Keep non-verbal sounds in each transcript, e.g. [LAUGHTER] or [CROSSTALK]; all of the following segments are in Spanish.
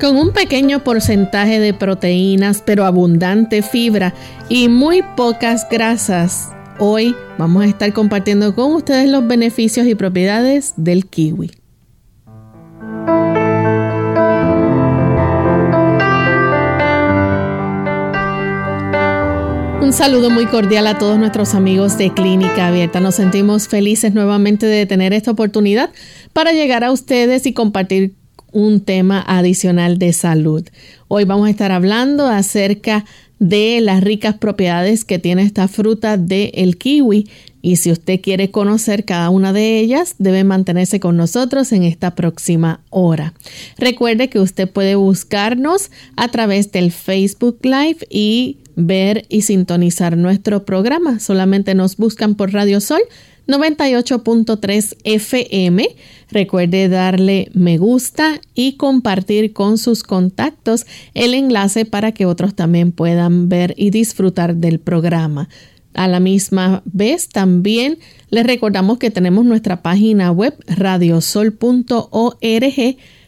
Con un pequeño porcentaje de proteínas, pero abundante fibra y muy pocas grasas, hoy vamos a estar compartiendo con ustedes los beneficios y propiedades del kiwi. Un saludo muy cordial a todos nuestros amigos de Clínica Abierta. Nos sentimos felices nuevamente de tener esta oportunidad para llegar a ustedes y compartir un tema adicional de salud. Hoy vamos a estar hablando acerca de las ricas propiedades que tiene esta fruta del el kiwi y si usted quiere conocer cada una de ellas, debe mantenerse con nosotros en esta próxima hora. Recuerde que usted puede buscarnos a través del Facebook Live y ver y sintonizar nuestro programa. Solamente nos buscan por Radio Sol 98.3 FM. Recuerde darle me gusta y compartir con sus contactos el enlace para que otros también puedan ver y disfrutar del programa. A la misma vez también les recordamos que tenemos nuestra página web radiosol.org.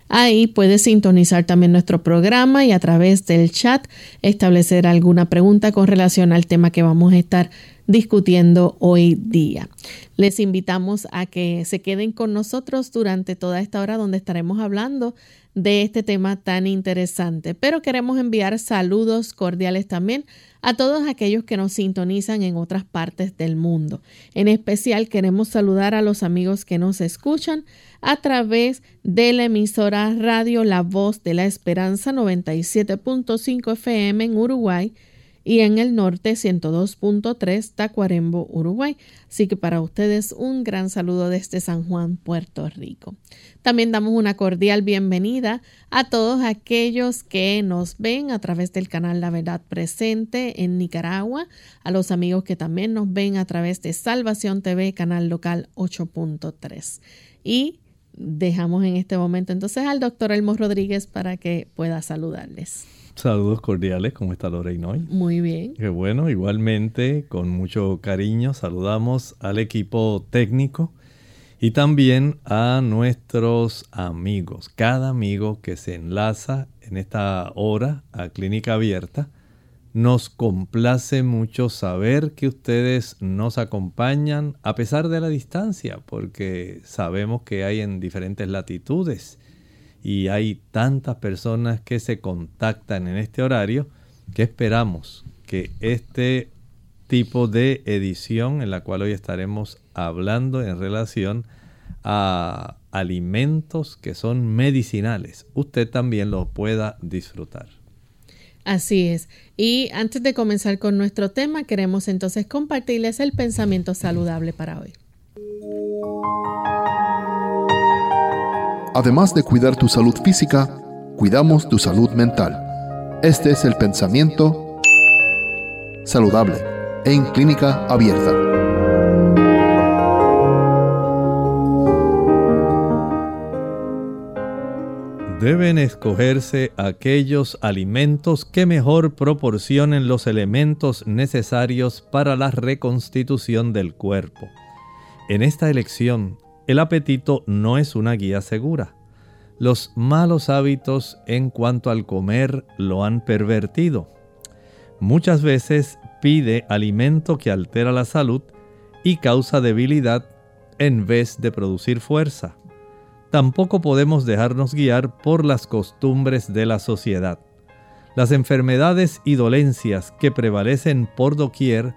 Ahí puede sintonizar también nuestro programa y a través del chat establecer alguna pregunta con relación al tema que vamos a estar discutiendo hoy día. Les invitamos a que se queden con nosotros durante toda esta hora donde estaremos hablando de este tema tan interesante. Pero queremos enviar saludos cordiales también a todos aquellos que nos sintonizan en otras partes del mundo. En especial queremos saludar a los amigos que nos escuchan a través de la emisora Radio La Voz de la Esperanza 97.5 FM en Uruguay y en el norte 102.3 Tacuarembo, Uruguay. Así que para ustedes un gran saludo desde San Juan, Puerto Rico. También damos una cordial bienvenida a todos aquellos que nos ven a través del canal La Verdad Presente en Nicaragua, a los amigos que también nos ven a través de Salvación TV, canal local 8.3. Y dejamos en este momento entonces al doctor Elmo Rodríguez para que pueda saludarles. Saludos cordiales, ¿cómo está Lorraine hoy? Muy bien. Qué bueno, igualmente, con mucho cariño, saludamos al equipo técnico y también a nuestros amigos, cada amigo que se enlaza en esta hora a Clínica Abierta. Nos complace mucho saber que ustedes nos acompañan a pesar de la distancia, porque sabemos que hay en diferentes latitudes y hay tantas personas que se contactan en este horario que esperamos que este tipo de edición en la cual hoy estaremos hablando en relación a alimentos que son medicinales, usted también lo pueda disfrutar. Así es. Y antes de comenzar con nuestro tema, queremos entonces compartirles el pensamiento saludable para hoy. Además de cuidar tu salud física, cuidamos tu salud mental. Este es el pensamiento saludable en clínica abierta. Deben escogerse aquellos alimentos que mejor proporcionen los elementos necesarios para la reconstitución del cuerpo. En esta elección, el apetito no es una guía segura. Los malos hábitos en cuanto al comer lo han pervertido. Muchas veces pide alimento que altera la salud y causa debilidad en vez de producir fuerza. Tampoco podemos dejarnos guiar por las costumbres de la sociedad. Las enfermedades y dolencias que prevalecen por doquier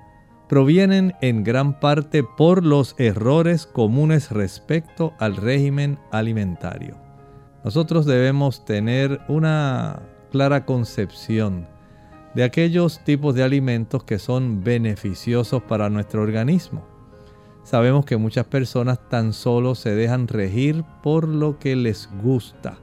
provienen en gran parte por los errores comunes respecto al régimen alimentario. Nosotros debemos tener una clara concepción de aquellos tipos de alimentos que son beneficiosos para nuestro organismo. sabemos que muchas personas tan solo se dejan regir por lo que les gusta.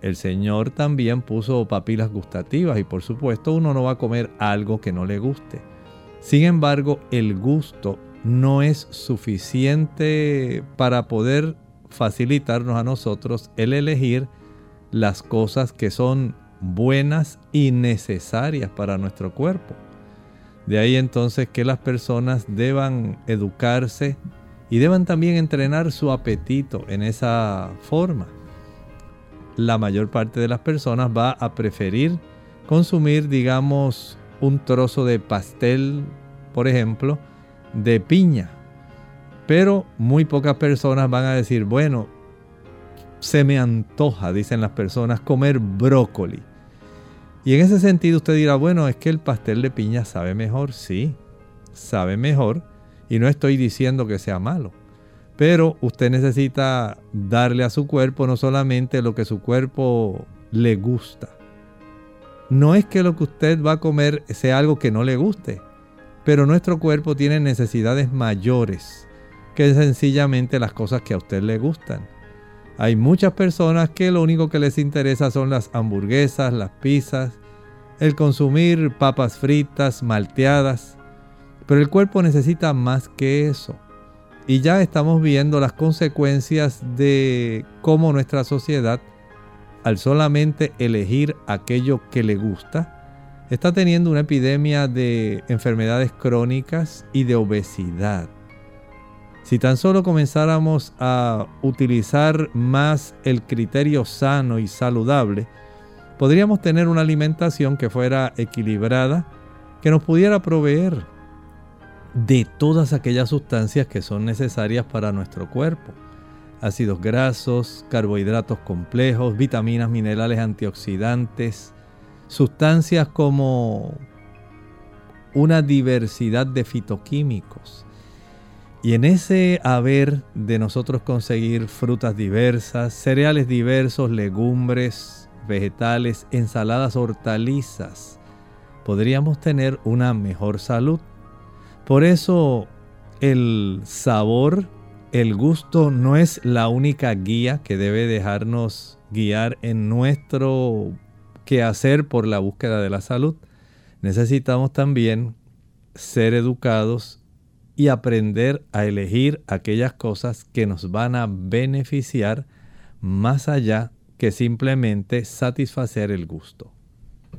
El Señor también puso papilas gustativas y por supuesto uno no va a comer algo que no le guste. Sin embargo, el gusto no es suficiente para poder facilitarnos a nosotros el elegir las cosas que son buenas y necesarias para nuestro cuerpo. De ahí entonces que las personas deban educarse y deban también entrenar su apetito en esa forma. La mayor parte de las personas va a preferir consumir, digamos, un trozo de pastel, por ejemplo, de piña. Pero muy pocas personas van a decir, bueno, se me antoja, dicen las personas, comer brócoli. Y en ese sentido usted dirá, bueno, es que el pastel de piña sabe mejor. Sí, sabe mejor. Y no estoy diciendo que sea malo. Pero usted necesita darle a su cuerpo no solamente lo que su cuerpo le gusta. No es que lo que usted va a comer sea algo que no le guste. Pero nuestro cuerpo tiene necesidades mayores que sencillamente las cosas que a usted le gustan. Hay muchas personas que lo único que les interesa son las hamburguesas, las pizzas, el consumir papas fritas, malteadas. Pero el cuerpo necesita más que eso. Y ya estamos viendo las consecuencias de cómo nuestra sociedad, al solamente elegir aquello que le gusta, está teniendo una epidemia de enfermedades crónicas y de obesidad. Si tan solo comenzáramos a utilizar más el criterio sano y saludable, podríamos tener una alimentación que fuera equilibrada, que nos pudiera proveer de todas aquellas sustancias que son necesarias para nuestro cuerpo. Ácidos grasos, carbohidratos complejos, vitaminas, minerales, antioxidantes, sustancias como una diversidad de fitoquímicos y en ese haber de nosotros conseguir frutas diversas, cereales diversos, legumbres, vegetales, ensaladas, hortalizas, podríamos tener una mejor salud. Por eso el sabor, el gusto no es la única guía que debe dejarnos guiar en nuestro quehacer por la búsqueda de la salud. Necesitamos también ser educados y aprender a elegir aquellas cosas que nos van a beneficiar más allá que simplemente satisfacer el gusto.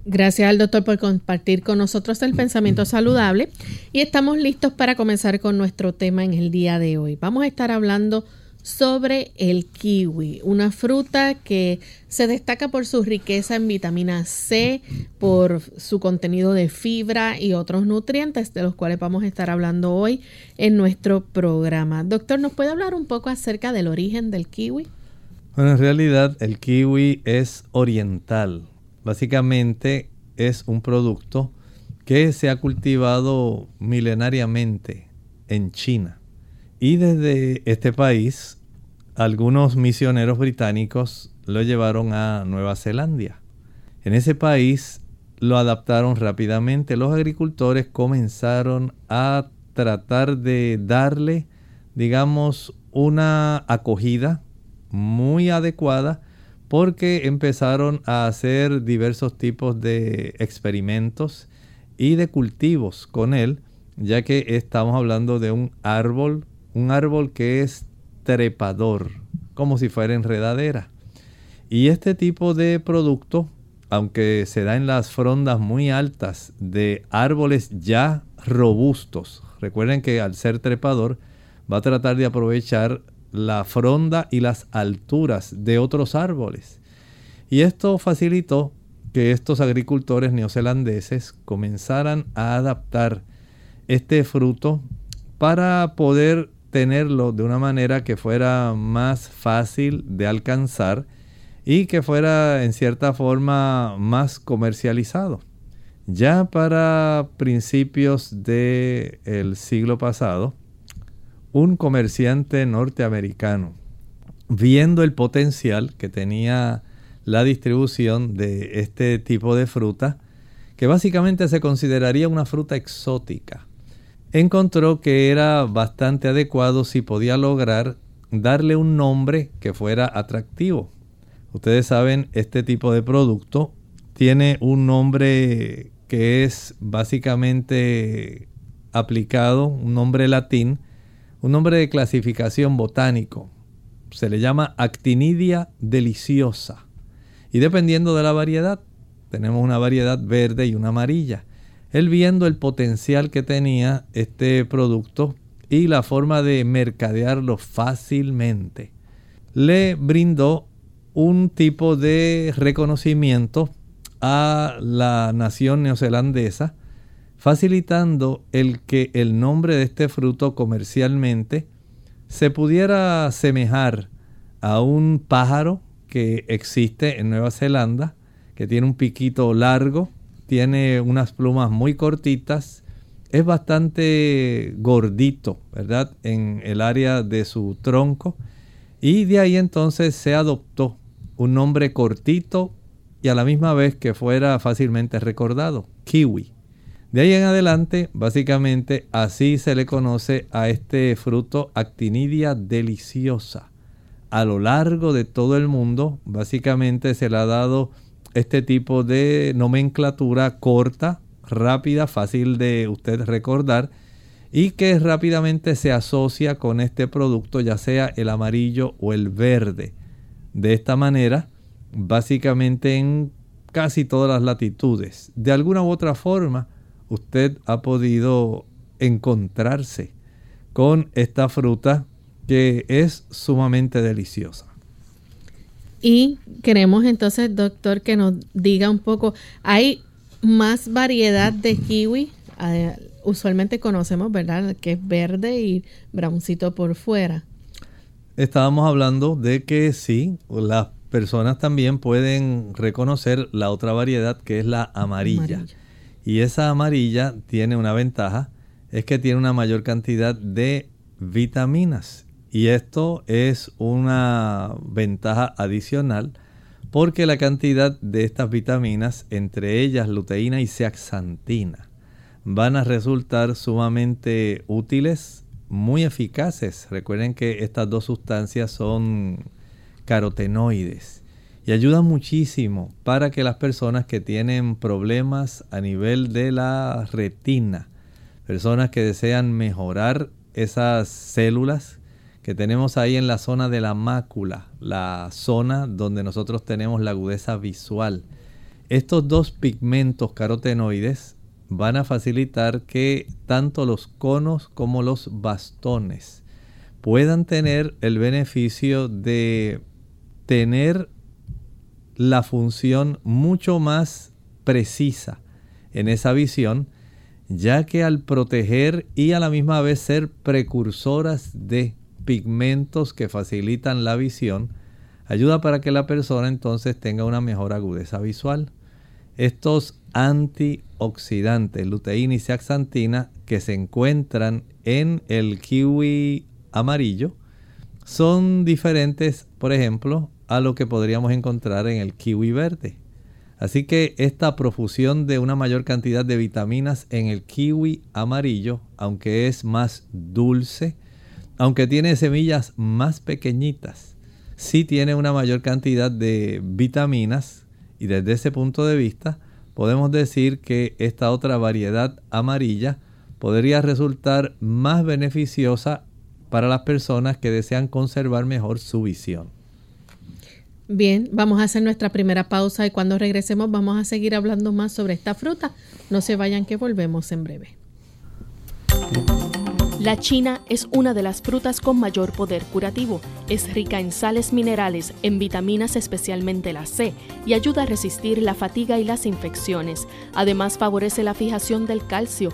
Gracias al doctor por compartir con nosotros el pensamiento saludable y estamos listos para comenzar con nuestro tema en el día de hoy. Vamos a estar hablando sobre el kiwi, una fruta que se destaca por su riqueza en vitamina C, por su contenido de fibra y otros nutrientes de los cuales vamos a estar hablando hoy en nuestro programa. Doctor, ¿nos puede hablar un poco acerca del origen del kiwi? Bueno, en realidad el kiwi es oriental. Básicamente es un producto que se ha cultivado milenariamente en China. Y desde este país algunos misioneros británicos lo llevaron a Nueva Zelanda. En ese país lo adaptaron rápidamente. Los agricultores comenzaron a tratar de darle, digamos, una acogida muy adecuada porque empezaron a hacer diversos tipos de experimentos y de cultivos con él, ya que estamos hablando de un árbol, un árbol que es trepador, como si fuera enredadera. Y este tipo de producto, aunque se da en las frondas muy altas de árboles ya robustos, recuerden que al ser trepador va a tratar de aprovechar la fronda y las alturas de otros árboles. Y esto facilitó que estos agricultores neozelandeses comenzaran a adaptar este fruto para poder tenerlo de una manera que fuera más fácil de alcanzar y que fuera en cierta forma más comercializado. Ya para principios del siglo pasado, un comerciante norteamericano, viendo el potencial que tenía la distribución de este tipo de fruta, que básicamente se consideraría una fruta exótica, encontró que era bastante adecuado si podía lograr darle un nombre que fuera atractivo. Ustedes saben, este tipo de producto tiene un nombre que es básicamente aplicado, un nombre latín, un nombre de clasificación botánico. Se le llama Actinidia deliciosa. Y dependiendo de la variedad, tenemos una variedad verde y una amarilla. Él viendo el potencial que tenía este producto y la forma de mercadearlo fácilmente, le brindó un tipo de reconocimiento a la nación neozelandesa, facilitando el que el nombre de este fruto comercialmente se pudiera asemejar a un pájaro que existe en Nueva Zelanda, que tiene un piquito largo, tiene unas plumas muy cortitas, es bastante gordito, ¿verdad? En el área de su tronco. Y de ahí entonces se adoptó un nombre cortito y a la misma vez que fuera fácilmente recordado, kiwi. De ahí en adelante, básicamente así se le conoce a este fruto actinidia deliciosa. A lo largo de todo el mundo, básicamente se le ha dado este tipo de nomenclatura corta, rápida, fácil de usted recordar y que rápidamente se asocia con este producto, ya sea el amarillo o el verde. De esta manera, básicamente en casi todas las latitudes, de alguna u otra forma, usted ha podido encontrarse con esta fruta que es sumamente deliciosa. Y queremos entonces, doctor, que nos diga un poco, ¿hay más variedad de kiwi? Eh, usualmente conocemos, ¿verdad?, que es verde y browncito por fuera. Estábamos hablando de que sí, las personas también pueden reconocer la otra variedad que es la amarilla. Y esa amarilla tiene una ventaja, es que tiene una mayor cantidad de vitaminas. Y esto es una ventaja adicional porque la cantidad de estas vitaminas, entre ellas luteína y zeaxantina, van a resultar sumamente útiles, muy eficaces. Recuerden que estas dos sustancias son carotenoides y ayudan muchísimo para que las personas que tienen problemas a nivel de la retina, personas que desean mejorar esas células que tenemos ahí en la zona de la mácula, la zona donde nosotros tenemos la agudeza visual. Estos dos pigmentos carotenoides van a facilitar que tanto los conos como los bastones puedan tener el beneficio de tener la función mucho más precisa en esa visión, ya que al proteger y a la misma vez ser precursoras de pigmentos que facilitan la visión, ayuda para que la persona entonces tenga una mejor agudeza visual. Estos antioxidantes, luteína y zeaxantina, que se encuentran en el kiwi amarillo, son diferentes, por ejemplo, a lo que podríamos encontrar en el kiwi verde. Así que esta profusión de una mayor cantidad de vitaminas en el kiwi amarillo, aunque es más dulce, aunque tiene semillas más pequeñitas, sí tiene una mayor cantidad de vitaminas y desde ese punto de vista podemos decir que esta otra variedad amarilla podría resultar más beneficiosa para las personas que desean conservar mejor su visión. Bien, vamos a hacer nuestra primera pausa y cuando regresemos vamos a seguir hablando más sobre esta fruta. No se vayan que volvemos en breve. La china es una de las frutas con mayor poder curativo. Es rica en sales minerales, en vitaminas especialmente la C, y ayuda a resistir la fatiga y las infecciones. Además favorece la fijación del calcio,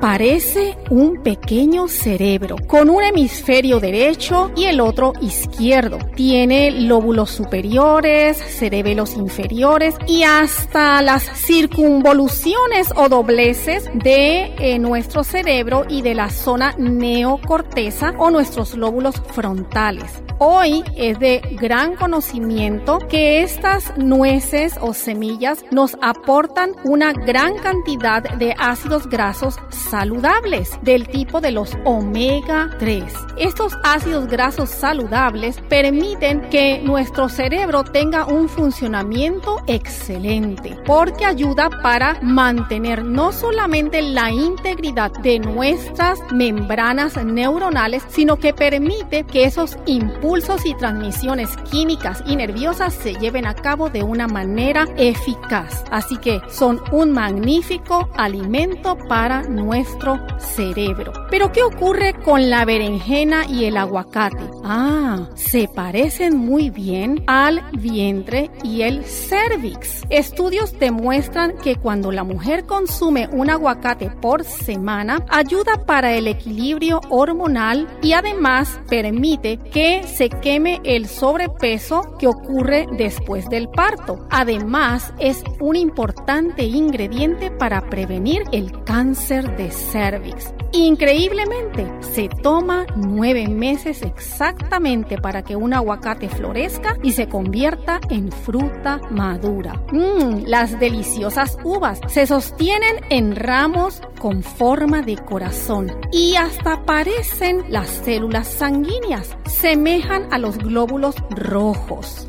parece un pequeño cerebro con un hemisferio derecho y el otro izquierdo. Tiene lóbulos superiores, cerebelos inferiores y hasta las circunvoluciones o dobleces de eh, nuestro cerebro y de la zona neocorteza o nuestros lóbulos frontales. Hoy es de gran conocimiento que estas nueces o semillas nos aportan una gran cantidad de ácidos grasos saludables del tipo de los omega 3. Estos ácidos grasos saludables permiten que nuestro cerebro tenga un funcionamiento excelente porque ayuda para mantener no solamente la integridad de nuestras membranas neuronales, sino que permite que esos impulsos y transmisiones químicas y nerviosas se lleven a cabo de una manera eficaz. Así que son un magnífico alimento para nuestro cerebro. Pero ¿qué ocurre con la berenjena y el aguacate? Ah, se parecen muy bien al vientre y el cervix. Estudios demuestran que cuando la mujer consume un aguacate por semana, ayuda para el equilibrio hormonal y además permite que se queme el sobrepeso que ocurre después del parto. Además, es un importante ingrediente para prevenir el cáncer de cervix. Increíblemente, se toma nueve meses exactamente para que un aguacate florezca y se convierta en fruta madura. Mmm, las deliciosas uvas se sostienen en ramos con forma de corazón y hasta parecen las células sanguíneas, semejan a los glóbulos rojos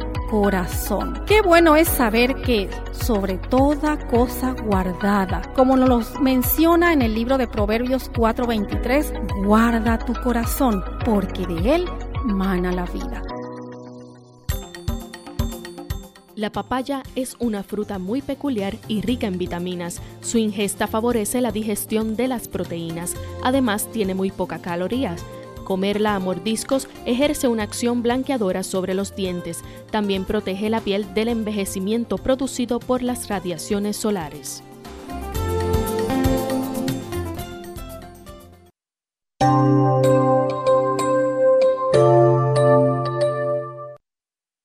corazón. Qué bueno es saber que sobre toda cosa guardada, como nos menciona en el libro de Proverbios 4:23, guarda tu corazón, porque de él mana la vida. La papaya es una fruta muy peculiar y rica en vitaminas. Su ingesta favorece la digestión de las proteínas. Además, tiene muy pocas calorías. Comerla a mordiscos ejerce una acción blanqueadora sobre los dientes. También protege la piel del envejecimiento producido por las radiaciones solares.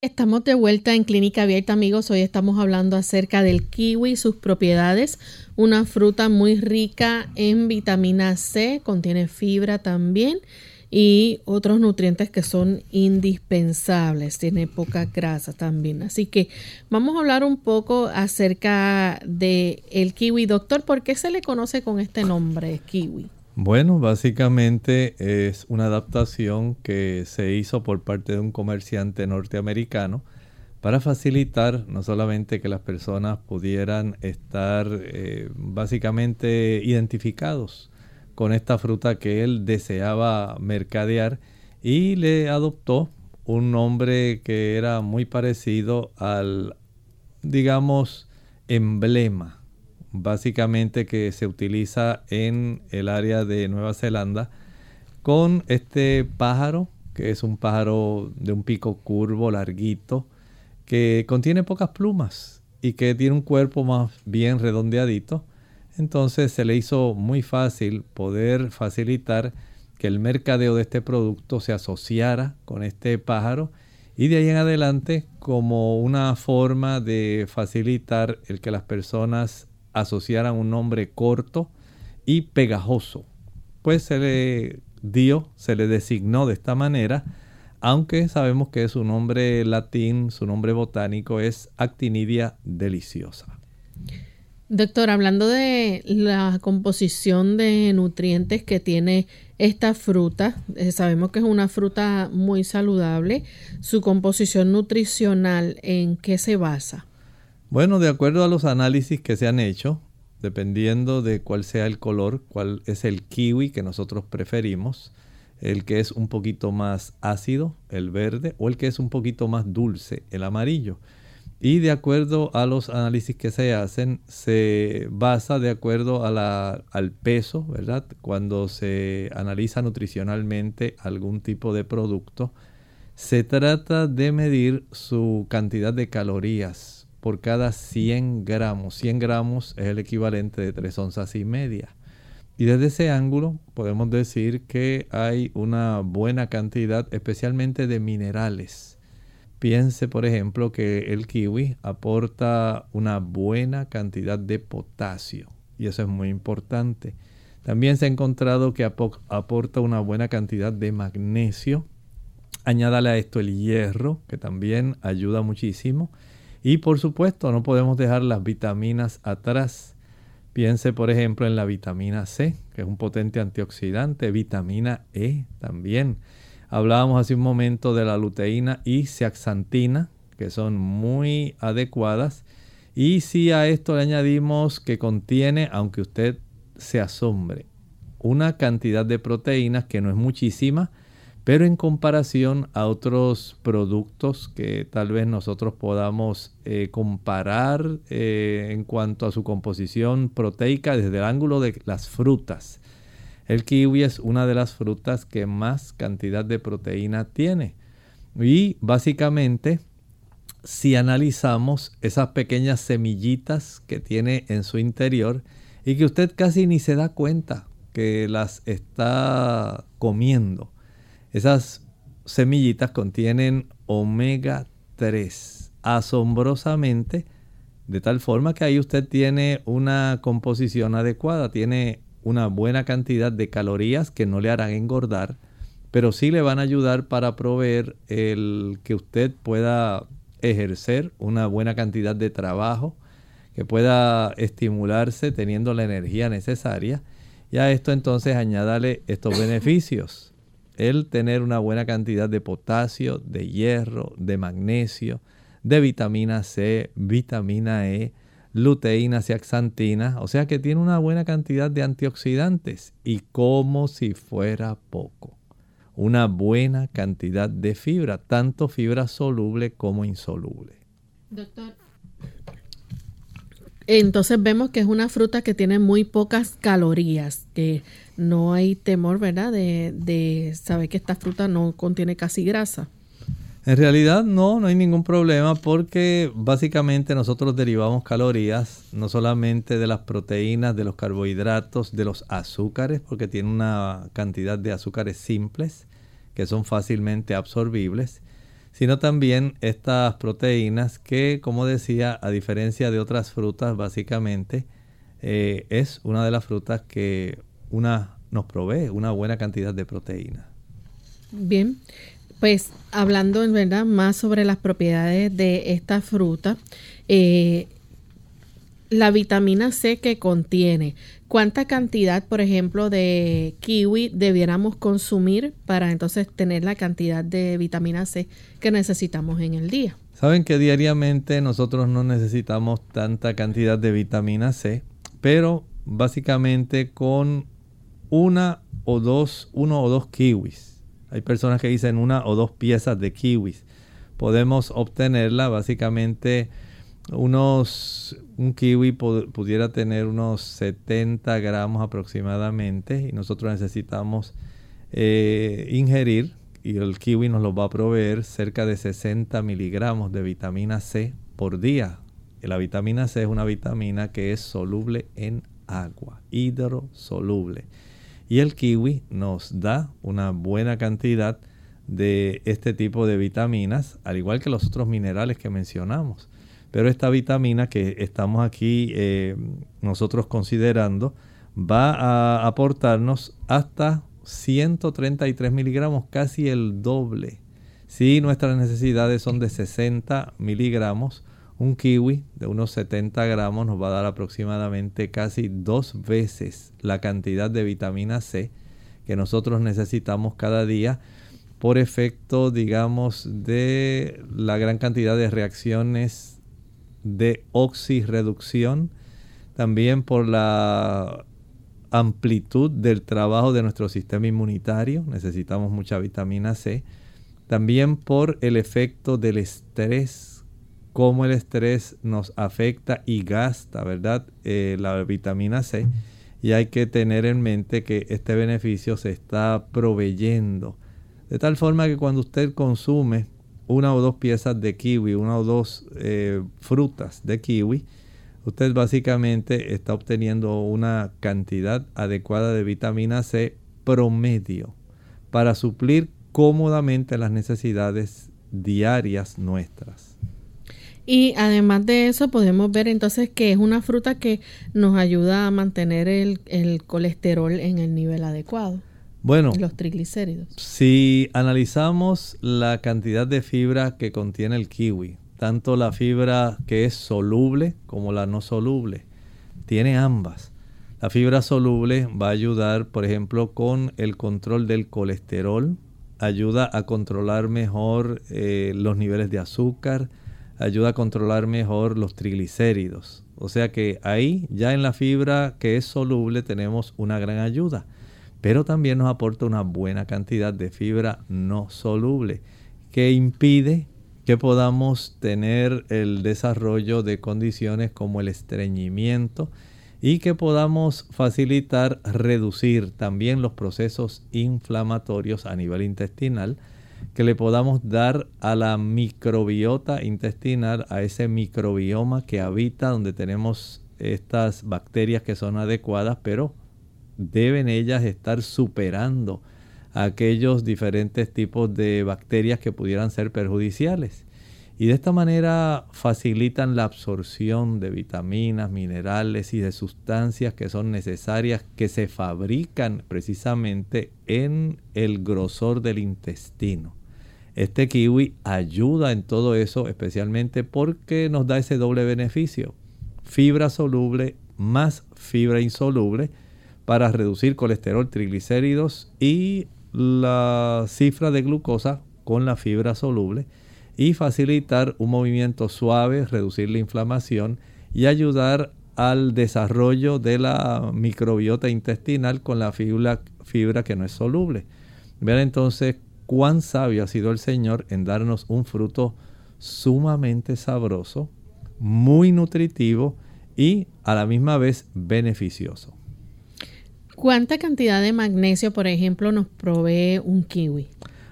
Estamos de vuelta en Clínica Abierta, amigos. Hoy estamos hablando acerca del kiwi sus propiedades. Una fruta muy rica en vitamina C, contiene fibra también y otros nutrientes que son indispensables. Tiene poca grasa también. Así que vamos a hablar un poco acerca de el kiwi. Doctor, ¿por qué se le conoce con este nombre, kiwi? Bueno, básicamente es una adaptación que se hizo por parte de un comerciante norteamericano para facilitar no solamente que las personas pudieran estar eh, básicamente identificados con esta fruta que él deseaba mercadear y le adoptó un nombre que era muy parecido al, digamos, emblema, básicamente que se utiliza en el área de Nueva Zelanda, con este pájaro, que es un pájaro de un pico curvo, larguito, que contiene pocas plumas y que tiene un cuerpo más bien redondeadito entonces se le hizo muy fácil poder facilitar que el mercadeo de este producto se asociara con este pájaro y de ahí en adelante como una forma de facilitar el que las personas asociaran un nombre corto y pegajoso. Pues se le dio, se le designó de esta manera aunque sabemos que su nombre latín, su nombre botánico es Actinidia deliciosa. Doctor, hablando de la composición de nutrientes que tiene esta fruta, eh, sabemos que es una fruta muy saludable. ¿Su composición nutricional en qué se basa? Bueno, de acuerdo a los análisis que se han hecho, dependiendo de cuál sea el color, cuál es el kiwi que nosotros preferimos, el que es un poquito más ácido, el verde, o el que es un poquito más dulce, el amarillo. Y de acuerdo a los análisis que se hacen, se basa de acuerdo al peso, ¿verdad? Cuando se analiza nutricionalmente algún tipo de producto, se trata de medir su cantidad de calorías por cada 100 gramos. 100 gramos es el equivalente de 3 onzas y media. Y desde ese ángulo podemos decir que hay una buena cantidad, especialmente de minerales Piense, por ejemplo, que el kiwi aporta una buena cantidad de potasio y eso es muy importante. También se ha encontrado que aporta una buena cantidad de magnesio. Añádale a esto el hierro, que también ayuda muchísimo. Y por supuesto, no podemos dejar las vitaminas atrás. Piense, por ejemplo, en la vitamina C, que es un potente antioxidante, vitamina E también Hablábamos hace un momento de la luteína y zeaxantina, que son muy adecuadas. Y si a esto le añadimos que contiene, aunque usted se asombre, una cantidad de proteínas que no es muchísima, pero en comparación a otros productos que tal vez nosotros podamos eh, comparar eh, en cuanto a su composición proteica desde el ángulo de las frutas. El kiwi es una de las frutas que más cantidad de proteína tiene. Y básicamente, si analizamos esas pequeñas semillitas que tiene en su interior y que usted casi ni se da cuenta que las está comiendo, esas semillitas contienen omega 3 asombrosamente de tal forma que ahí usted tiene una composición adecuada, tiene una buena cantidad de calorías que no le harán engordar, pero sí le van a ayudar para proveer el que usted pueda ejercer una buena cantidad de trabajo, que pueda estimularse teniendo la energía necesaria. Y a esto entonces añádale estos [COUGHS] beneficios. El tener una buena cantidad de potasio, de hierro, de magnesio, de vitamina C, vitamina E, luteína, zeaxantina, o sea que tiene una buena cantidad de antioxidantes y como si fuera poco, una buena cantidad de fibra, tanto fibra soluble como insoluble. Doctor. Entonces vemos que es una fruta que tiene muy pocas calorías, que no hay temor, ¿verdad?, de, de saber que esta fruta no contiene casi grasa. En realidad no, no hay ningún problema porque básicamente nosotros derivamos calorías no solamente de las proteínas, de los carbohidratos, de los azúcares, porque tiene una cantidad de azúcares simples que son fácilmente absorbibles, sino también estas proteínas que, como decía, a diferencia de otras frutas, básicamente eh, es una de las frutas que una, nos provee una buena cantidad de proteína. Bien, pues hablando en verdad más sobre las propiedades de esta fruta, eh, la vitamina C que contiene, ¿cuánta cantidad, por ejemplo, de kiwi debiéramos consumir para entonces tener la cantidad de vitamina C que necesitamos en el día? Saben que diariamente nosotros no necesitamos tanta cantidad de vitamina C, pero básicamente con una o dos, uno o dos kiwis hay personas que dicen una o dos piezas de kiwis. Podemos obtenerla básicamente unos un kiwi pudiera tener unos 70 gramos aproximadamente y nosotros necesitamos eh, ingerir y el kiwi nos lo va a proveer cerca de 60 miligramos de vitamina C por día. la vitamina C es una vitamina que es soluble en agua, hidrosoluble. Y el kiwi nos da una buena cantidad de este tipo de vitaminas, al igual que los otros minerales que mencionamos. Pero esta vitamina que estamos aquí eh, nosotros considerando va a aportarnos hasta 133 miligramos, casi el doble Si nuestras necesidades son de 60 miligramos, un kiwi de unos 70 gramos nos va a dar aproximadamente casi dos veces la cantidad de vitamina C que nosotros necesitamos cada día por efecto, digamos, de la gran cantidad de reacciones de oxirreducción, también por la amplitud del trabajo de nuestro sistema inmunitario, necesitamos mucha vitamina C, también por el efecto del estrés, cómo el estrés nos afecta y gasta, ¿verdad? Eh, la vitamina C. Y hay que tener en mente que este beneficio se está proveyendo. De tal forma que cuando usted consume una o dos piezas de kiwi, una o dos eh, frutas de kiwi, usted básicamente está obteniendo una cantidad adecuada de vitamina C promedio para suplir cómodamente las necesidades diarias nuestras. Y además de eso podemos ver entonces que es una fruta que nos ayuda a mantener el, colesterol en el nivel adecuado. Bueno, los triglicéridos. Si analizamos la cantidad de fibra que contiene el kiwi, tanto la fibra que es soluble como la no soluble. Tiene ambas. La fibra soluble va a ayudar, por ejemplo, con el control del colesterol, ayuda a controlar mejor eh, los niveles de azúcar, ayuda a controlar mejor los triglicéridos. O sea que ahí ya en la fibra que es soluble tenemos una gran ayuda, pero también nos aporta una buena cantidad de fibra no soluble que impide que podamos tener el desarrollo de condiciones como el estreñimiento y que podamos facilitar reducir también los procesos inflamatorios a nivel intestinal, que le podamos dar a la microbiota intestinal, a ese microbioma que habita donde tenemos estas bacterias que son adecuadas, pero deben ellas estar superando aquellos diferentes tipos de bacterias que pudieran ser perjudiciales. Y de esta manera facilitan la absorción de vitaminas, minerales y de sustancias que son necesarias que se fabrican precisamente en el grosor del intestino. Este kiwi ayuda en todo eso, especialmente porque nos da ese doble beneficio. Fibra soluble más fibra insoluble para reducir colesterol, triglicéridos y la cifra de glucosa con la fibra soluble y facilitar un movimiento suave, reducir la inflamación y ayudar al desarrollo de la microbiota intestinal con la fibra, fibra que no es soluble. Vean entonces cuán sabio ha sido el Señor en darnos un fruto sumamente sabroso, muy nutritivo y a la misma vez beneficioso. ¿Cuánta cantidad de magnesio, por ejemplo, nos provee un kiwi?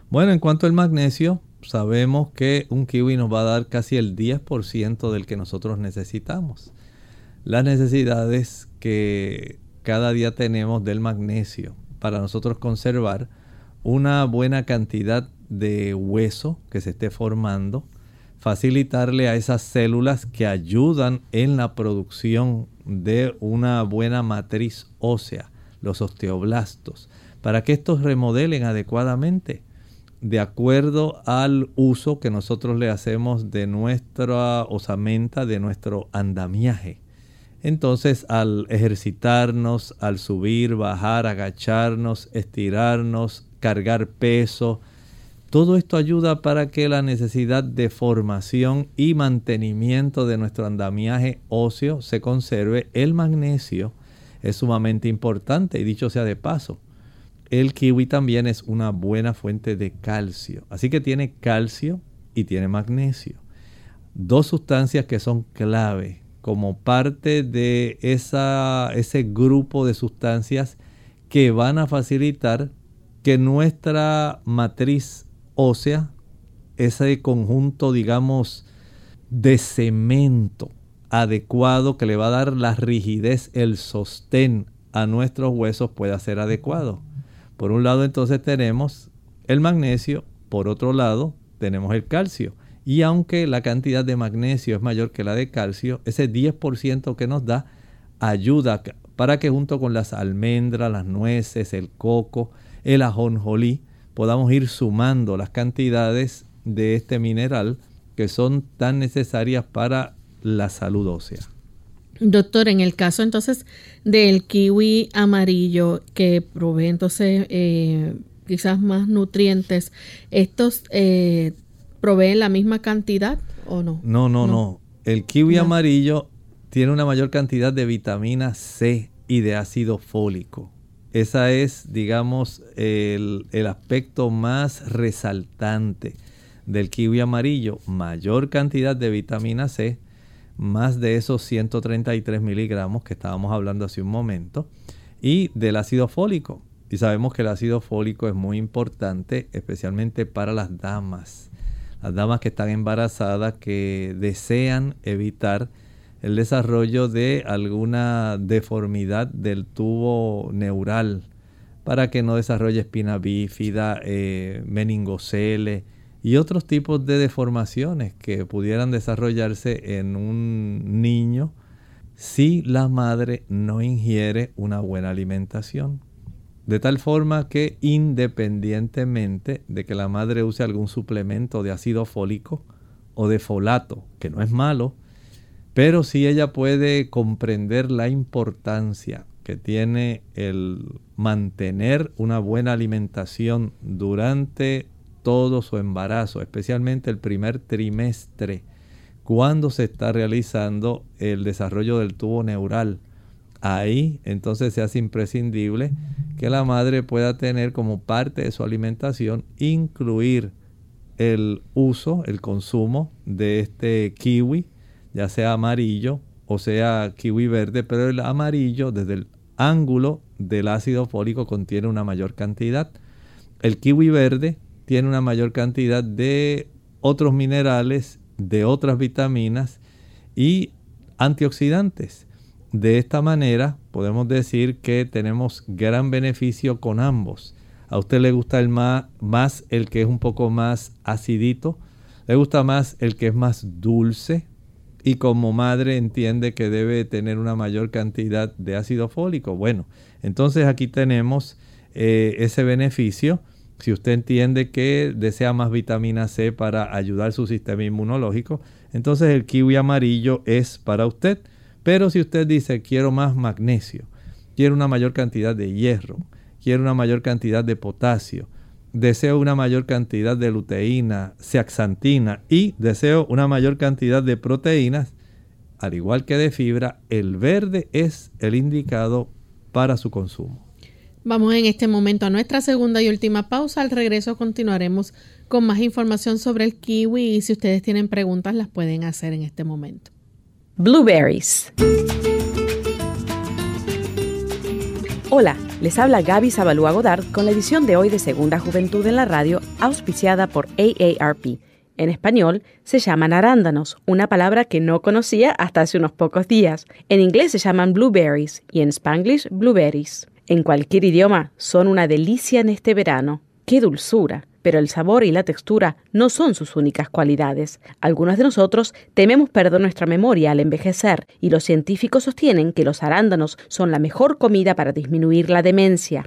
Bueno, en cuanto al magnesio, sabemos que un kiwi nos va a dar casi el 10% del que nosotros necesitamos. Las necesidades que cada día tenemos del magnesio para nosotros conservar una buena cantidad de hueso que se esté formando, facilitarle a esas células que ayudan en la producción de una buena matriz ósea los osteoblastos, para que estos remodelen adecuadamente de acuerdo al uso que nosotros le hacemos de nuestra osamenta, de nuestro andamiaje. Entonces, al ejercitarnos, al subir, bajar, agacharnos, estirarnos, cargar peso, todo esto ayuda para que la necesidad de formación y mantenimiento de nuestro andamiaje óseo se conserve. El magnesio es sumamente importante y dicho sea de paso, el kiwi también es una buena fuente de calcio. Así que tiene calcio y tiene magnesio. Dos sustancias que son clave como parte de esa, ese grupo de sustancias que van a facilitar que nuestra matriz ósea, ese conjunto, digamos, de cemento, adecuado que le va a dar la rigidez, el sostén a nuestros huesos pueda ser adecuado. Por un lado entonces tenemos el magnesio, por otro lado tenemos el calcio. Y aunque la cantidad de magnesio es mayor que la de calcio, ese 10% que nos da ayuda para que junto con las almendras, las nueces, el coco, el ajonjolí, podamos ir sumando las cantidades de este mineral que son tan necesarias para la salud ósea. Doctor, en el caso entonces del kiwi amarillo que provee entonces eh, quizás más nutrientes, ¿estos eh, proveen la misma cantidad o no? No, no, no. El kiwi amarillo tiene una mayor cantidad de vitamina C y de ácido fólico. Esa es, digamos, el, el aspecto más resaltante del kiwi amarillo. Mayor cantidad de vitamina C, más de esos 133 miligramos que estábamos hablando hace un momento, y del ácido fólico. Y sabemos que el ácido fólico es muy importante, especialmente para las damas. Las damas que están embarazadas, que desean evitar el desarrollo de alguna deformidad del tubo neural para que no desarrolle espina bífida, eh, y otros tipos de deformaciones que pudieran desarrollarse en un niño si la madre no ingiere una buena alimentación. De tal forma que independientemente de que la madre use algún suplemento de ácido fólico o de folato, que no es malo, pero si ella puede comprender la importancia que tiene el mantener una buena alimentación durante todo su embarazo, especialmente el primer trimestre, cuando se está realizando el desarrollo del tubo neural. Ahí entonces se hace imprescindible que la madre pueda tener como parte de su alimentación incluir el uso, el consumo de este kiwi, ya sea amarillo o sea kiwi verde, pero el amarillo desde el ángulo del ácido fólico contiene una mayor cantidad. El kiwi verde tiene una mayor cantidad de otros minerales, de otras vitaminas y antioxidantes. De esta manera podemos decir que tenemos gran beneficio con ambos. A usted le gusta el más, el que es un poco más acidito, le gusta más el que es más dulce y como madre entiende que debe tener una mayor cantidad de ácido fólico. Bueno, entonces aquí tenemos eh, ese beneficio si usted entiende que desea más vitamina C para ayudar su sistema inmunológico, entonces el kiwi amarillo es para usted. Pero si usted dice quiero más magnesio, quiero una mayor cantidad de hierro, quiero una mayor cantidad de potasio, deseo una mayor cantidad de luteína, zeaxantina y deseo una mayor cantidad de proteínas, al igual que de fibra, el verde es el indicado para su consumo. Vamos en este momento a nuestra segunda y última pausa. Al regreso continuaremos con más información sobre el kiwi y si ustedes tienen preguntas las pueden hacer en este momento. Blueberries. Hola, les habla Gaby Zabalúa Godard con la edición de hoy de Segunda Juventud en la Radio, auspiciada por AARP. En español se llaman arándanos, una palabra que no conocía hasta hace unos pocos días. En inglés se llaman blueberries y en spanglish blueberries. En cualquier idioma son una delicia en este verano. ¡Qué dulzura! Pero el sabor y la textura no son sus únicas cualidades. Algunos de nosotros tememos perder nuestra memoria al envejecer y los científicos sostienen que los arándanos son la mejor comida para disminuir la demencia.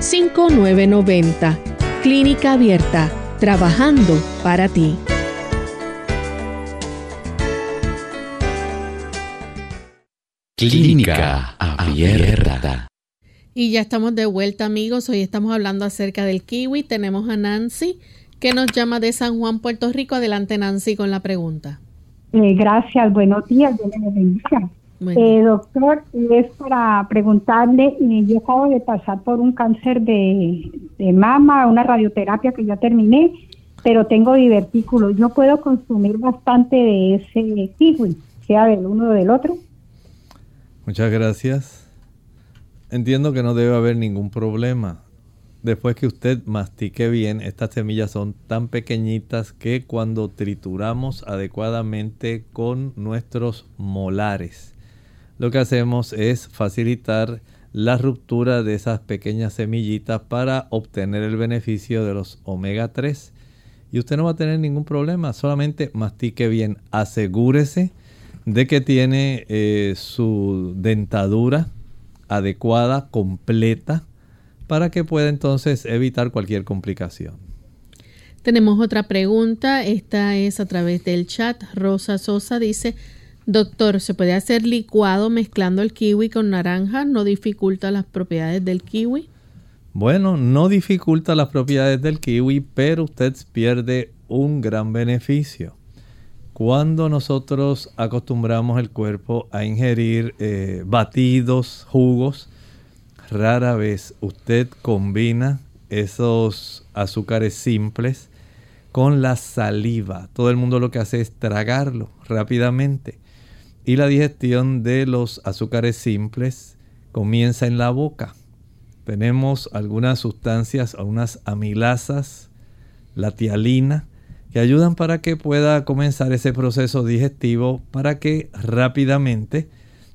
787-282-5990. Clínica Abierta, trabajando para ti. Clínica Abierta. Y ya estamos de vuelta amigos, hoy estamos hablando acerca del kiwi, tenemos a Nancy que nos llama de San Juan, Puerto Rico. Adelante, Nancy, con la pregunta. Eh, gracias, buenos días, eh, doctor, es para preguntarle, eh, yo acabo de pasar por un cáncer de, mama, una radioterapia que ya terminé, pero tengo divertículos. ¿Yo puedo consumir bastante de ese kiwi, sea del uno o del otro? Muchas gracias. Entiendo que no debe haber ningún problema después que usted mastique bien, estas semillas son tan pequeñitas que cuando trituramos adecuadamente con nuestros molares, lo que hacemos es facilitar la ruptura de esas pequeñas semillitas para obtener el beneficio de los omega 3. Y usted no va a tener ningún problema, solamente mastique bien, asegúrese de que tiene eh, su dentadura adecuada, completa, para que pueda entonces evitar cualquier complicación. Tenemos otra pregunta, esta es a través del chat. Rosa Sosa dice, doctor, ¿se puede hacer licuado mezclando el kiwi con naranja? ¿No dificulta las propiedades del kiwi? Bueno, no dificulta las propiedades del kiwi, pero usted pierde un gran beneficio. Cuando nosotros acostumbramos el cuerpo a ingerir eh, batidos, jugos, rara vez usted combina esos azúcares simples con la saliva. Todo el mundo lo que hace es tragarlo rápidamente. Y la digestión de los azúcares simples comienza en la boca. Tenemos algunas sustancias, algunas amilasas, la tialina, que ayudan para que pueda comenzar ese proceso digestivo para que rápidamente,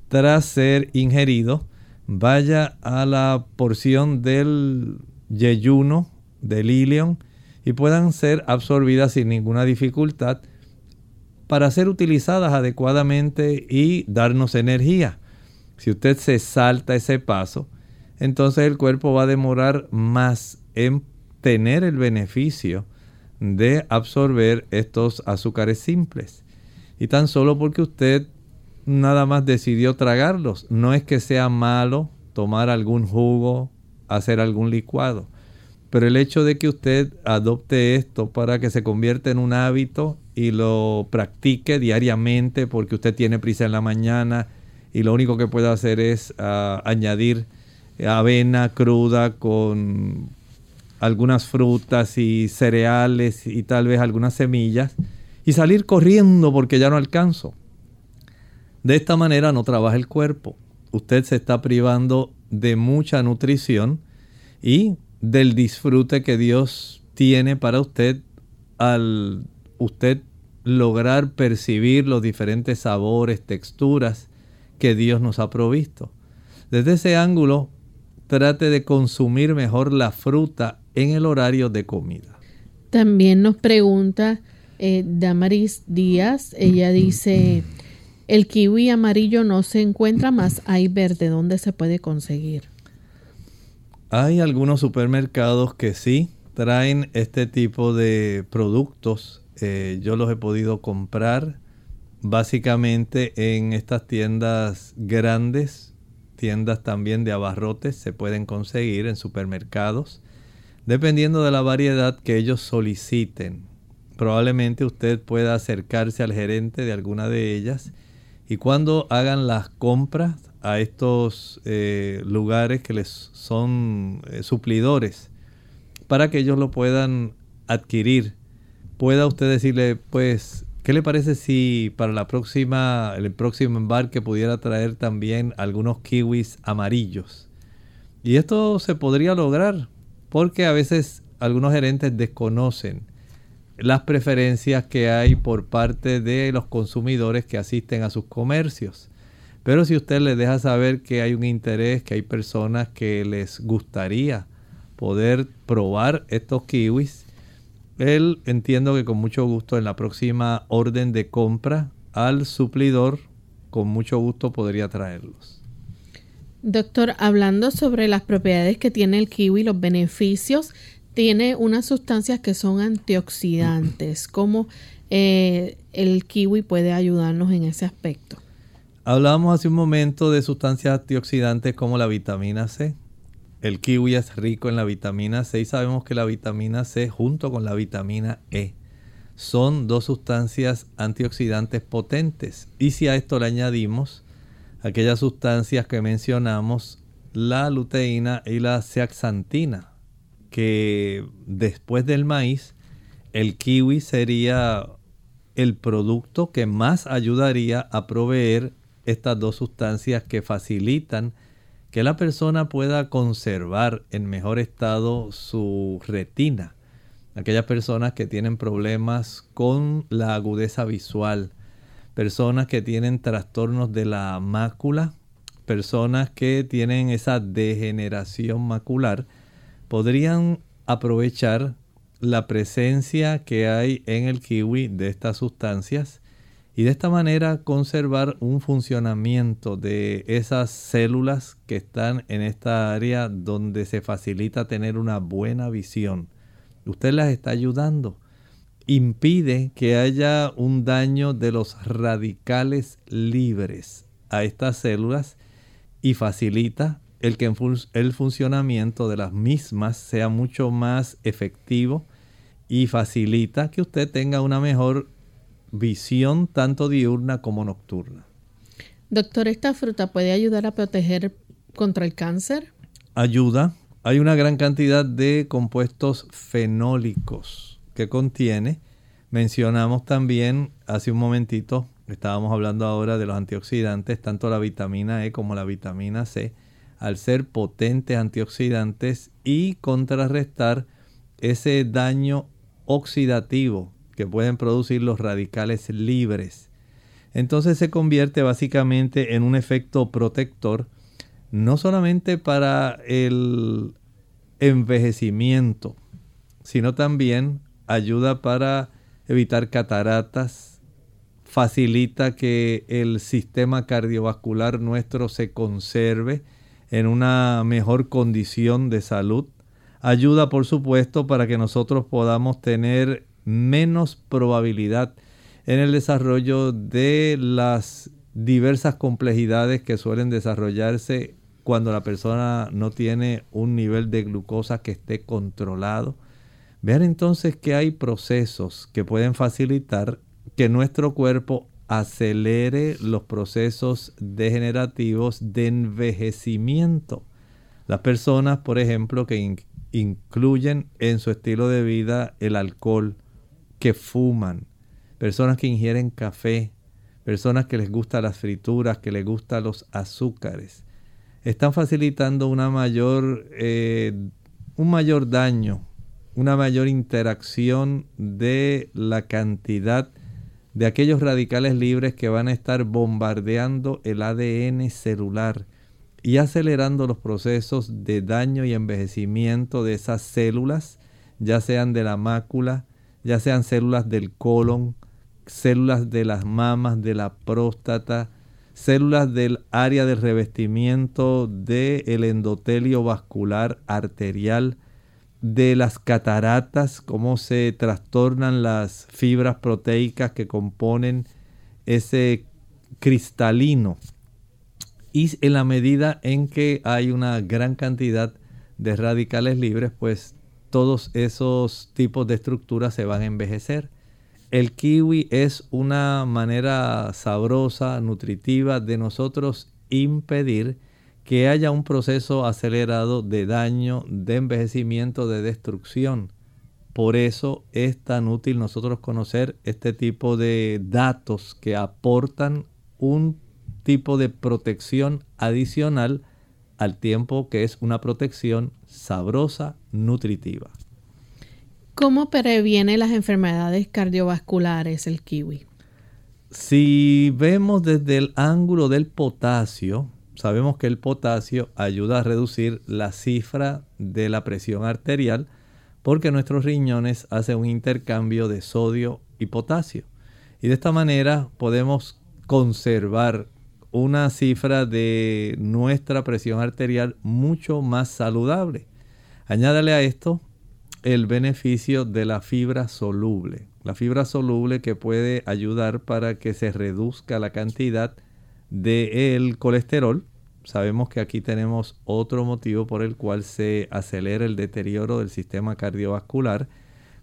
tras ser ingerido, vaya a la porción del yeyuno, del ilion, y puedan ser absorbidas sin ninguna dificultad para ser utilizadas adecuadamente y darnos energía. Si usted se salta ese paso, entonces el cuerpo va a demorar más en tener el beneficio de absorber estos azúcares simples. Y tan solo porque usted nada más decidió tragarlos. No es que sea malo tomar algún jugo, hacer algún licuado. Pero el hecho de que usted adopte esto para que se convierta en un hábito y lo practique diariamente porque usted tiene prisa en la mañana y lo único que puede hacer es ah, añadir avena cruda con algunas frutas y cereales y tal vez algunas semillas y salir corriendo porque ya no alcanzo. De esta manera no trabaja el cuerpo. Usted se está privando de mucha nutrición y del disfrute que Dios tiene para usted al usted lograr percibir los diferentes sabores, texturas que Dios nos ha provisto. Desde ese ángulo, trate de consumir mejor la fruta en el horario de comida. También nos pregunta eh, Damaris Díaz, ella dice, el kiwi amarillo no se encuentra más, hay verde, ¿dónde se puede conseguir? Hay algunos supermercados que sí traen este tipo de productos. Eh, yo los he podido comprar básicamente en estas tiendas grandes, tiendas también de abarrotes, se pueden conseguir en supermercados. dependiendo de la variedad que ellos soliciten. Probablemente usted pueda acercarse al gerente de alguna de ellas y cuando hagan las compras a estos eh, lugares que les son eh, suplidores para que ellos lo puedan adquirir, pueda usted decirle, pues, ¿qué le parece si para la próxima, el próximo embarque pudiera traer también algunos kiwis amarillos? Y esto se podría lograr porque a veces algunos gerentes desconocen las preferencias que hay por parte de los consumidores que asisten a sus comercios. Pero si usted les deja saber que hay un interés, que hay personas que les gustaría poder probar estos kiwis, él entiendo que con mucho gusto en la próxima orden de compra al suplidor, con mucho gusto podría traerlos. Doctor, hablando sobre las propiedades que tiene el kiwi, los beneficios, tiene unas sustancias que son antioxidantes. ¿Cómo eh, el kiwi puede ayudarnos en ese aspecto? Hablábamos hace un momento de sustancias antioxidantes como la vitamina C. El kiwi es rico en la vitamina C y sabemos que la vitamina C junto con la vitamina E son dos sustancias antioxidantes potentes. Y si a esto le añadimos aquellas sustancias que mencionamos, la luteína y la zeaxantina, que después del maíz, el kiwi sería el producto que más ayudaría a proveer estas dos sustancias que facilitan que la persona pueda conservar en mejor estado su retina. Aquellas personas que tienen problemas con la agudeza visual, personas que tienen trastornos de la mácula, personas que tienen esa degeneración macular, podrían aprovechar la presencia que hay en el kiwi de estas sustancias y de esta manera conservar un funcionamiento de esas células que están en esta área donde se facilita tener una buena visión. Usted las está ayudando. Impide que haya un daño de los radicales libres a estas células y facilita el que el funcionamiento de las mismas sea mucho más efectivo y facilita que usted tenga una mejor visión tanto diurna como nocturna. Doctor, ¿esta fruta puede ayudar a proteger contra el cáncer? Ayuda. Hay una gran cantidad de compuestos fenólicos que contiene. Mencionamos también hace un momentito, estábamos hablando ahora de los antioxidantes, tanto la vitamina E como la vitamina C al ser potentes antioxidantes y contrarrestar ese daño oxidativo que pueden producir los radicales libres. Entonces se convierte básicamente en un efecto protector, no solamente para el envejecimiento, sino también ayuda para evitar cataratas, facilita que el sistema cardiovascular nuestro se conserve, en una mejor condición de salud. Ayuda, por supuesto, para que nosotros podamos tener menos probabilidad en el desarrollo de las diversas complejidades que suelen desarrollarse cuando la persona no tiene un nivel de glucosa que esté controlado. Vean entonces que hay procesos que pueden facilitar que nuestro cuerpo acelere los procesos degenerativos de envejecimiento. Las personas, por ejemplo, que incluyen en su estilo de vida el alcohol, que fuman, personas que ingieren café, personas que les gustan las frituras, que les gustan los azúcares, están facilitando una mayor, eh, un mayor daño, una mayor interacción de la cantidad de aquellos radicales libres que van a estar bombardeando el ADN celular y acelerando los procesos de daño y envejecimiento de esas células, ya sean de la mácula, ya sean células del colon, células de las mamas, de la próstata, células del área de revestimiento del endotelio vascular arterial, de las cataratas, cómo se trastornan las fibras proteicas que componen ese cristalino. Y en la medida en que hay una gran cantidad de radicales libres, pues todos esos tipos de estructuras se van a envejecer. El kiwi es una manera sabrosa, nutritiva de nosotros impedir que haya un proceso acelerado de daño, de envejecimiento, de destrucción. Por eso es tan útil nosotros conocer este tipo de datos que aportan un tipo de protección adicional al tiempo que es una protección sabrosa, nutritiva. ¿Cómo previene las enfermedades cardiovasculares el kiwi? Si vemos desde el ángulo del potasio, sabemos que el potasio ayuda a reducir la cifra de la presión arterial porque nuestros riñones hacen un intercambio de sodio y potasio. Y de esta manera podemos conservar una cifra de nuestra presión arterial mucho más saludable. Añádale a esto el beneficio de la fibra soluble. La fibra soluble que puede ayudar para que se reduzca la cantidad del colesterol. Sabemos que aquí tenemos otro motivo por el cual se acelera el deterioro del sistema cardiovascular,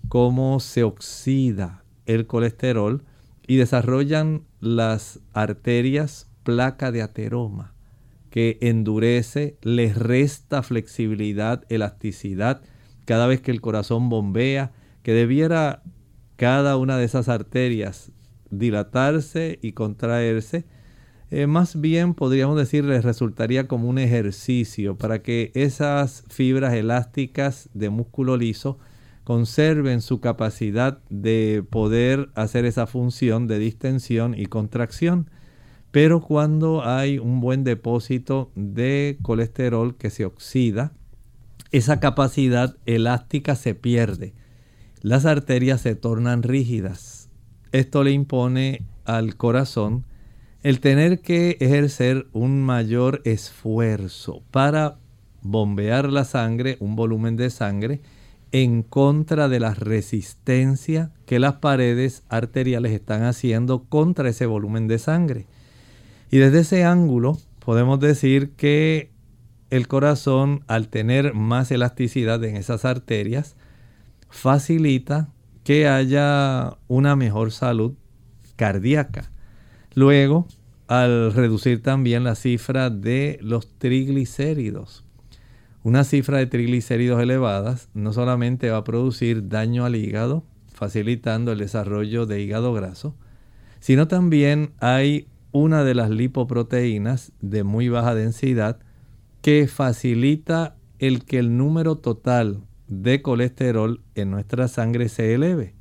cómo se oxida el colesterol y desarrollan las arterias placa de ateroma que endurece, les resta flexibilidad, elasticidad cada vez que el corazón bombea, que debiera cada una de esas arterias dilatarse y contraerse, eh, más bien podríamos decir les resultaría como un ejercicio para que esas fibras elásticas de músculo liso conserven su capacidad de poder hacer esa función de distensión y contracción. Pero cuando hay un buen depósito de colesterol que se oxida, esa capacidad elástica se pierde. Las arterias se tornan rígidas. Esto le impone al corazón el tener que ejercer un mayor esfuerzo para bombear la sangre, un volumen de sangre, en contra de la resistencia que las paredes arteriales están haciendo contra ese volumen de sangre. Y desde ese ángulo podemos decir que el corazón, al tener más elasticidad en esas arterias, facilita que haya una mejor salud cardíaca. Luego, al reducir también la cifra de los triglicéridos. Una cifra de triglicéridos elevadas no solamente va a producir daño al hígado, facilitando el desarrollo de hígado graso, sino también hay una de las lipoproteínas de muy baja densidad que facilita el que el número total de colesterol en nuestra sangre se eleve.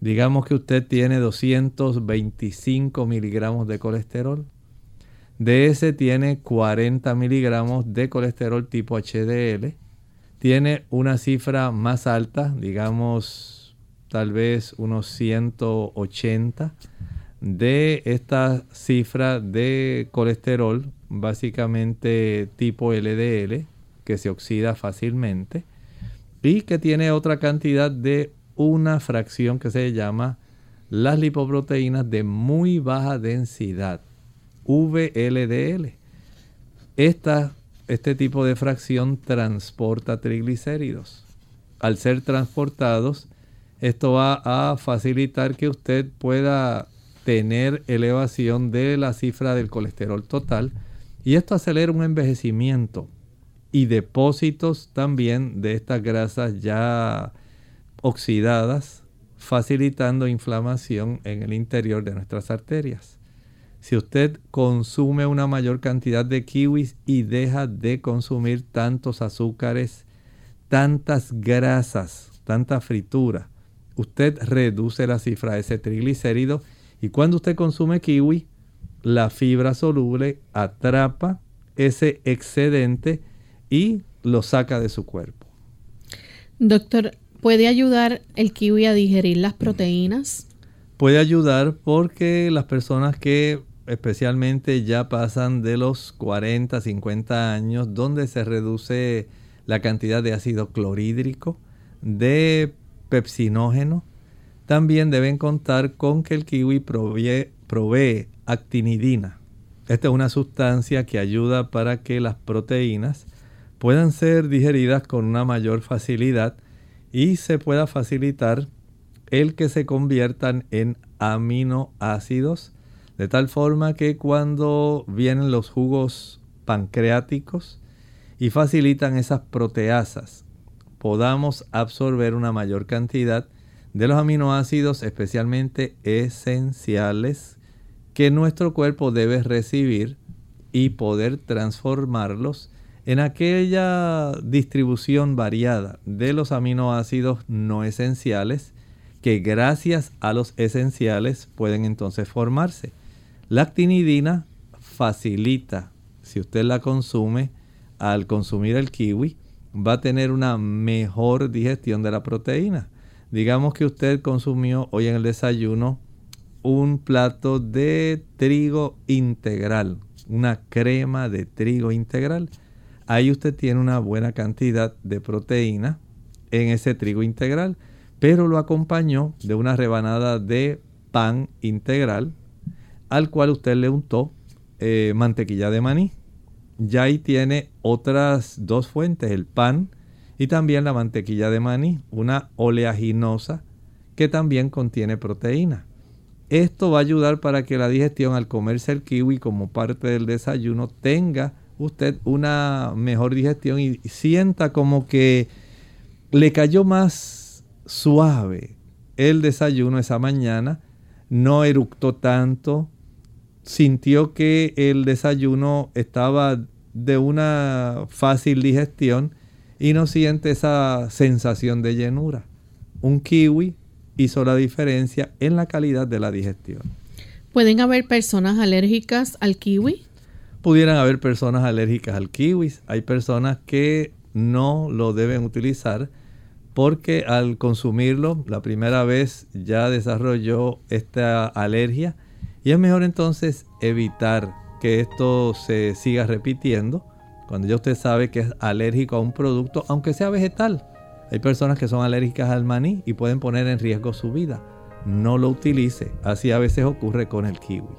Digamos que usted tiene 225 miligramos de colesterol. De ese tiene 40 miligramos de colesterol tipo HDL. Tiene una cifra más alta, digamos tal vez unos 180 de esta cifra de colesterol básicamente tipo LDL, que se oxida fácilmente, y que tiene otra cantidad de una fracción que se llama las lipoproteínas de muy baja densidad, VLDL. Esta, este tipo de fracción transporta triglicéridos. Al ser transportados, esto va a facilitar que usted pueda tener elevación de la cifra del colesterol total, y esto acelera un envejecimiento y depósitos también de estas grasas ya oxidadas, facilitando inflamación en el interior de nuestras arterias. Si usted consume una mayor cantidad de kiwis y deja de consumir tantos azúcares, tantas grasas, tanta fritura, usted reduce la cifra de ese triglicérido y cuando usted consume kiwi, la fibra soluble atrapa ese excedente y lo saca de su cuerpo. Doctor, ¿puede ayudar el kiwi a digerir las proteínas? Puede ayudar porque las personas que especialmente ya pasan de los 40, 50 años, donde se reduce la cantidad de ácido clorhídrico, de pepsinógeno, también deben contar con que el kiwi provee, actinidina. Esta es una sustancia que ayuda para que las proteínas puedan ser digeridas con una mayor facilidad y se pueda facilitar el que se conviertan en aminoácidos, de tal forma que cuando vienen los jugos pancreáticos y facilitan esas proteasas, podamos absorber una mayor cantidad de los aminoácidos especialmente esenciales que nuestro cuerpo debe recibir y poder transformarlos en aquella distribución variada de los aminoácidos no esenciales que gracias a los esenciales pueden entonces formarse. La actinidina facilita, si usted la consume, al consumir el kiwi, va a tener una mejor digestión de la proteína. Digamos que usted consumió hoy en el desayuno un plato de trigo integral, una crema de trigo integral. Ahí usted tiene una buena cantidad de proteína en ese trigo integral pero lo acompañó de una rebanada de pan integral al cual usted le untó eh, mantequilla de maní. Ya ahí tiene otras dos fuentes, el pan y también la mantequilla de maní, una oleaginosa que también contiene proteína. Esto va a ayudar para que la digestión al comerse el kiwi como parte del desayuno tenga usted una mejor digestión y sienta como que le cayó más suave el desayuno esa mañana, no eructó tanto, sintió que el desayuno estaba de una fácil digestión y no siente esa sensación de llenura. Un kiwi hizo la diferencia en la calidad de la digestión. ¿Pueden haber personas alérgicas al kiwi? Pudieran haber personas alérgicas al kiwi. Hay personas que no lo deben utilizar porque al consumirlo la primera vez ya desarrolló esta alergia y es mejor entonces evitar que esto se siga repitiendo cuando ya usted sabe que es alérgico a un producto, aunque sea vegetal. Hay personas que son alérgicas al maní y pueden poner en riesgo su vida. No lo utilice, así a veces ocurre con el kiwi.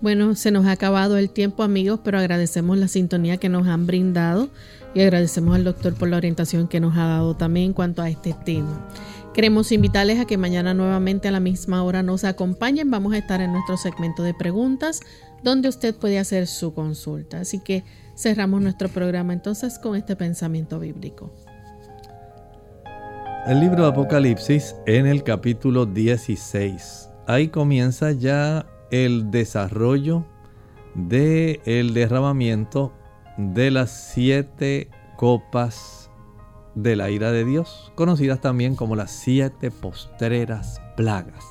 Bueno, se nos ha acabado el tiempo amigos, pero agradecemos la sintonía que nos han brindado y agradecemos al doctor por la orientación que nos ha dado también en cuanto a este tema. Queremos invitarles a que mañana nuevamente a la misma hora nos acompañen. Vamos a estar en nuestro segmento de preguntas donde usted puede hacer su consulta. Así que cerramos nuestro programa entonces con este pensamiento bíblico. El libro de Apocalipsis en el capítulo 16. Ahí comienza ya el desarrollo del el derramamiento de las siete copas de la ira de Dios, conocidas también como las siete postreras plagas.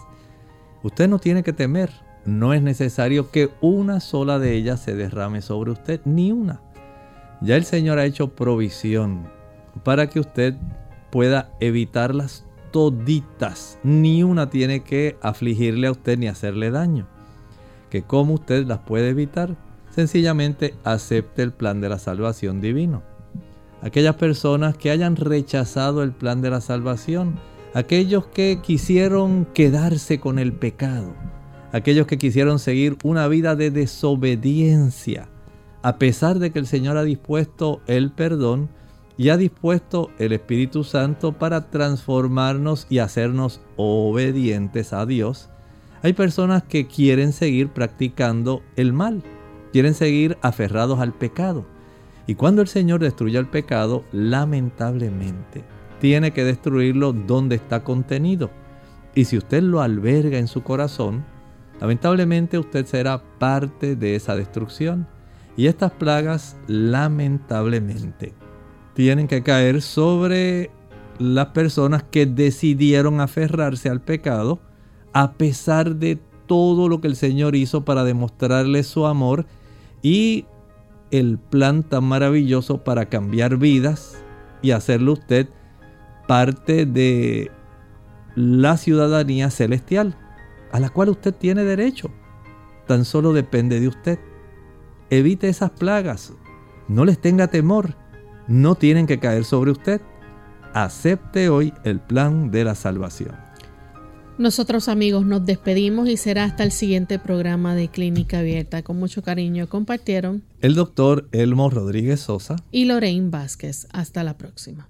Usted no tiene que temer, no es necesario que una sola de ellas se derrame sobre usted, ni una. Ya el Señor ha hecho provisión para que usted pueda evitarlas toditas. Ni una tiene que afligirle a usted ni hacerle daño. Que como usted las puede evitar, sencillamente acepte el plan de la salvación divino. Aquellas personas que hayan rechazado el plan de la salvación, aquellos que quisieron quedarse con el pecado, aquellos que quisieron seguir una vida de desobediencia, a pesar de que el Señor ha dispuesto el perdón y ha dispuesto el Espíritu Santo para transformarnos y hacernos obedientes a Dios, hay personas que quieren seguir practicando el mal quieren seguir aferrados al pecado. Y cuando el Señor destruye el pecado, lamentablemente, tiene que destruirlo donde está contenido. Y si usted lo alberga en su corazón, lamentablemente usted será parte de esa destrucción. Y estas plagas, lamentablemente, tienen que caer sobre las personas que decidieron aferrarse al pecado a pesar de todo lo que el Señor hizo para demostrarle su amor y el plan tan maravilloso para cambiar vidas y hacerlo usted parte de la ciudadanía celestial a la cual usted tiene derecho. Tan solo depende de usted. Evite esas plagas. No les tenga temor. No tienen que caer sobre usted. Acepte hoy el plan de la salvación. Nosotros amigos nos despedimos y será hasta el siguiente programa de Clínica Abierta. Con mucho cariño compartieron el doctor Elmo Rodríguez Sosa y Lorraine Vázquez. Hasta la próxima.